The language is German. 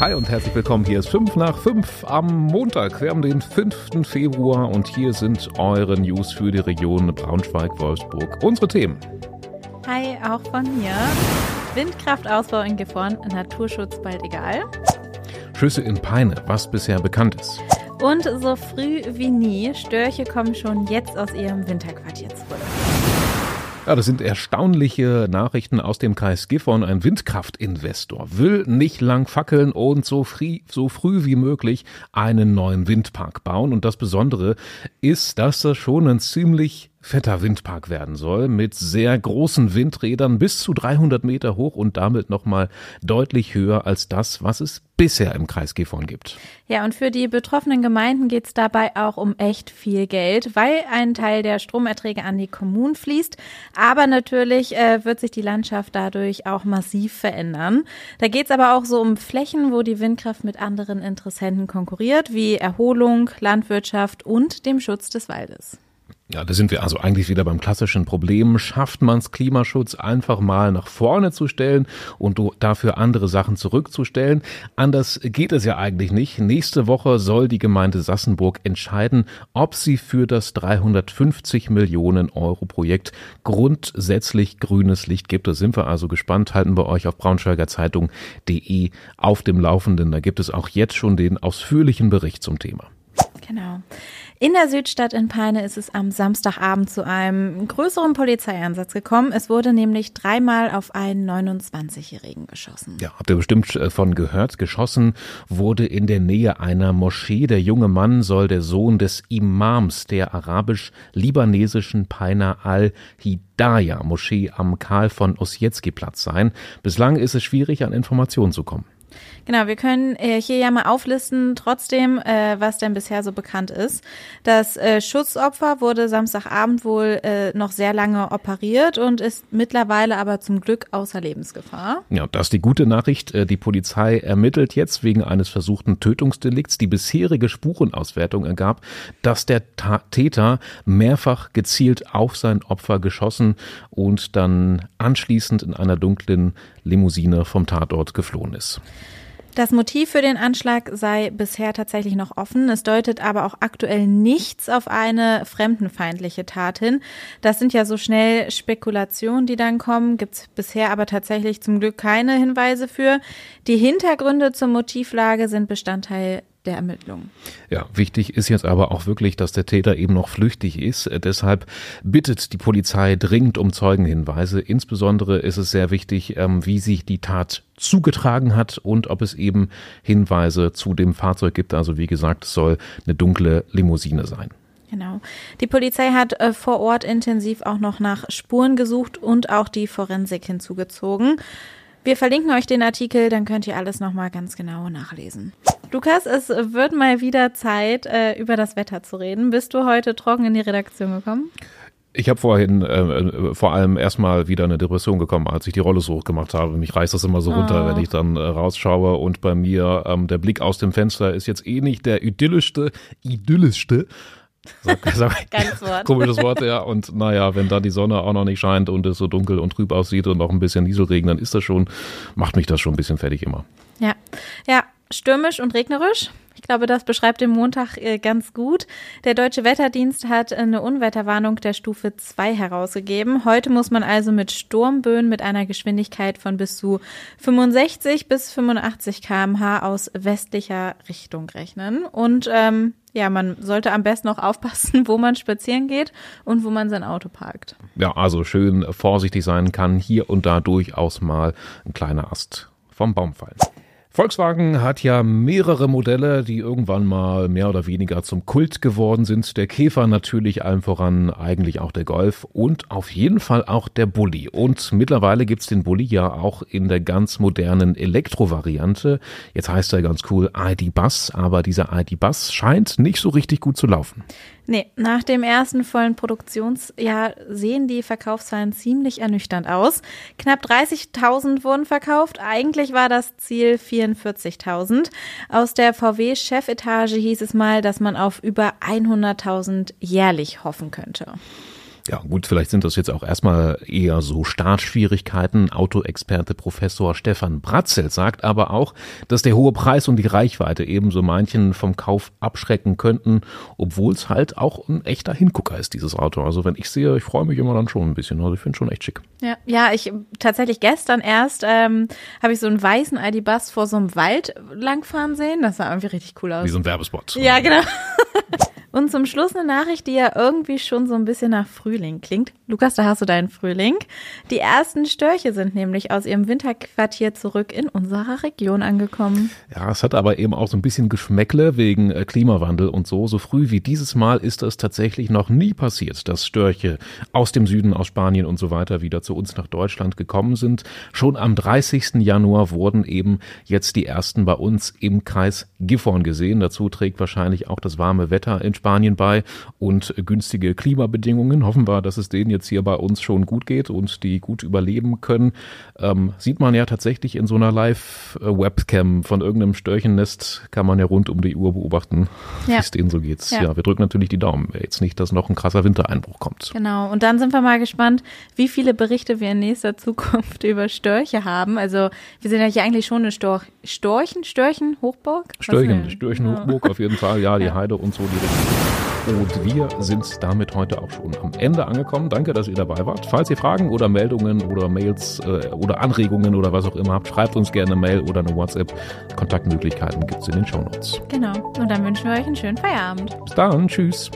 Hi und herzlich willkommen. Hier ist 5 nach 5 am Montag. Wir haben den 5. Februar und hier sind eure News für die Region Braunschweig-Wolfsburg. Unsere Themen. Hi, auch von mir. Windkraftausbau in Gifhorn, Naturschutz bald egal. Schüsse in Peine, was bisher bekannt ist. Und so früh wie nie, Störche kommen schon jetzt aus ihrem Winterquartier zurück. Ja, das sind erstaunliche Nachrichten aus dem Kreis Gifhorn. Ein Windkraftinvestor will nicht lang fackeln und so früh, so früh wie möglich einen neuen Windpark bauen. Und das Besondere ist, dass das schon ein ziemlich fetter Windpark werden soll, mit sehr großen Windrädern bis zu 300 Meter hoch und damit nochmal deutlich höher als das, was es bisher im Kreis Gifhorn gibt. Ja, und für die betroffenen Gemeinden geht es dabei auch um echt viel Geld, weil ein Teil der Stromerträge an die Kommunen fließt. Aber natürlich äh, wird sich die Landschaft dadurch auch massiv verändern. Da geht es aber auch so um Flächen, wo die Windkraft mit anderen Interessenten konkurriert, wie Erholung, Landwirtschaft und dem Schutz des Waldes. Ja, da sind wir also eigentlich wieder beim klassischen Problem. Schafft man's Klimaschutz einfach mal nach vorne zu stellen und dafür andere Sachen zurückzustellen? Anders geht es ja eigentlich nicht. Nächste Woche soll die Gemeinde Sassenburg entscheiden, ob sie für das 350 Millionen Euro Projekt grundsätzlich grünes Licht gibt. Da sind wir also gespannt. Halten wir euch auf braunschweigerzeitung.de auf dem Laufenden. Da gibt es auch jetzt schon den ausführlichen Bericht zum Thema. Genau. In der Südstadt in Peine ist es am Samstagabend zu einem größeren Polizeieinsatz gekommen. Es wurde nämlich dreimal auf einen 29-Jährigen geschossen. Ja, habt ihr bestimmt äh, von gehört. Geschossen wurde in der Nähe einer Moschee. Der junge Mann soll der Sohn des Imams der arabisch-libanesischen Peiner al-Hidayah Moschee am Karl von Ossietzky Platz sein. Bislang ist es schwierig, an Informationen zu kommen. Genau, wir können äh, hier ja mal auflisten, trotzdem, äh, was denn bisher so bekannt ist. Das äh, Schutzopfer wurde Samstagabend wohl äh, noch sehr lange operiert und ist mittlerweile aber zum Glück außer Lebensgefahr. Ja, das ist die gute Nachricht. Äh, die Polizei ermittelt jetzt wegen eines versuchten Tötungsdelikts. Die bisherige Spurenauswertung ergab, dass der Ta Täter mehrfach gezielt auf sein Opfer geschossen und dann anschließend in einer dunklen Limousine vom Tatort geflohen ist. Das Motiv für den Anschlag sei bisher tatsächlich noch offen. Es deutet aber auch aktuell nichts auf eine fremdenfeindliche Tat hin. Das sind ja so schnell Spekulationen, die dann kommen. Gibt es bisher aber tatsächlich zum Glück keine Hinweise für. Die Hintergründe zur Motivlage sind Bestandteil der Ermittlungen. Ja, wichtig ist jetzt aber auch wirklich, dass der Täter eben noch flüchtig ist. Deshalb bittet die Polizei dringend um Zeugenhinweise. Insbesondere ist es sehr wichtig, ähm, wie sich die Tat zugetragen hat und ob es eben Hinweise zu dem Fahrzeug gibt. Also wie gesagt, es soll eine dunkle Limousine sein. Genau. Die Polizei hat äh, vor Ort intensiv auch noch nach Spuren gesucht und auch die Forensik hinzugezogen. Wir verlinken euch den Artikel, dann könnt ihr alles nochmal ganz genau nachlesen. Lukas, es wird mal wieder Zeit, äh, über das Wetter zu reden. Bist du heute trocken in die Redaktion gekommen? Ich habe vorhin äh, äh, vor allem erstmal wieder eine Depression gekommen, als ich die Rolle so hoch gemacht habe. Mich reißt das immer so runter, oh. wenn ich dann äh, rausschaue und bei mir ähm, der Blick aus dem Fenster ist jetzt eh nicht der idyllischste, idyllischste. Sag, sag, Ganz Wort. Komisches Wort, ja. Und naja, wenn da die Sonne auch noch nicht scheint und es so dunkel und trüb aussieht und noch ein bisschen Nieselregen, dann ist das schon, macht mich das schon ein bisschen fertig immer. Ja, ja, stürmisch und regnerisch. Ich glaube, das beschreibt den Montag äh, ganz gut. Der Deutsche Wetterdienst hat eine Unwetterwarnung der Stufe 2 herausgegeben. Heute muss man also mit Sturmböen mit einer Geschwindigkeit von bis zu 65 bis 85 kmh aus westlicher Richtung rechnen. Und ähm, ja, man sollte am besten auch aufpassen, wo man spazieren geht und wo man sein Auto parkt. Ja, also schön vorsichtig sein kann, hier und da durchaus mal ein kleiner Ast vom Baum fallen. Volkswagen hat ja mehrere Modelle, die irgendwann mal mehr oder weniger zum Kult geworden sind. Der Käfer natürlich allen voran, eigentlich auch der Golf und auf jeden Fall auch der Bulli. Und mittlerweile gibt's den Bulli ja auch in der ganz modernen Elektro-Variante. Jetzt heißt er ganz cool ID-Bus, aber dieser ID-Bus scheint nicht so richtig gut zu laufen. Nee, nach dem ersten vollen Produktionsjahr sehen die Verkaufszahlen ziemlich ernüchternd aus. Knapp 30.000 wurden verkauft. Eigentlich war das Ziel 44.000. Aus der VW-Chefetage hieß es mal, dass man auf über 100.000 jährlich hoffen könnte. Ja, gut, vielleicht sind das jetzt auch erstmal eher so Startschwierigkeiten. Autoexperte Professor Stefan Bratzel sagt aber auch, dass der hohe Preis und die Reichweite ebenso manchen vom Kauf abschrecken könnten, obwohl es halt auch ein echter Hingucker ist, dieses Auto. Also wenn ich sehe, ich freue mich immer dann schon ein bisschen. Also ich finde schon echt schick. Ja, ja, ich tatsächlich gestern erst ähm, habe ich so einen weißen ID-Bus vor so einem Wald langfahren sehen. Das sah irgendwie richtig cool aus. Wie so ein Werbespot. Ja, genau. Und zum Schluss eine Nachricht, die ja irgendwie schon so ein bisschen nach Frühling klingt. Lukas, da hast du deinen Frühling. Die ersten Störche sind nämlich aus ihrem Winterquartier zurück in unserer Region angekommen. Ja, es hat aber eben auch so ein bisschen Geschmäckle wegen äh, Klimawandel und so. So früh wie dieses Mal ist das tatsächlich noch nie passiert, dass Störche aus dem Süden, aus Spanien und so weiter wieder zu uns nach Deutschland gekommen sind. Schon am 30. Januar wurden eben jetzt die ersten bei uns im Kreis Gifhorn gesehen. Dazu trägt wahrscheinlich auch das warme Wetter in Spanien bei und günstige Klimabedingungen. Hoffen wir, dass es denen jetzt hier bei uns schon gut geht und die gut überleben können. Ähm, sieht man ja tatsächlich in so einer Live-Webcam von irgendeinem Störchennest, kann man ja rund um die Uhr beobachten, ja. wie es denen so geht. Ja. ja, wir drücken natürlich die Daumen. Jetzt nicht, dass noch ein krasser Wintereinbruch kommt. Genau, und dann sind wir mal gespannt, wie viele Berichte wir in nächster Zukunft über Störche haben. Also wir sind ja hier eigentlich schon eine Storch, Storchen, Störchen, Hochburg? Störchen, Störchen, Hochburg auf jeden Fall. Ja, die ja. Heide und so, die und wir sind damit heute auch schon am Ende angekommen. Danke, dass ihr dabei wart. Falls ihr Fragen oder Meldungen oder Mails äh, oder Anregungen oder was auch immer habt, schreibt uns gerne eine Mail oder eine WhatsApp. Kontaktmöglichkeiten gibt es in den Shownotes. Genau. Und dann wünschen wir euch einen schönen Feierabend. Bis dann. Tschüss.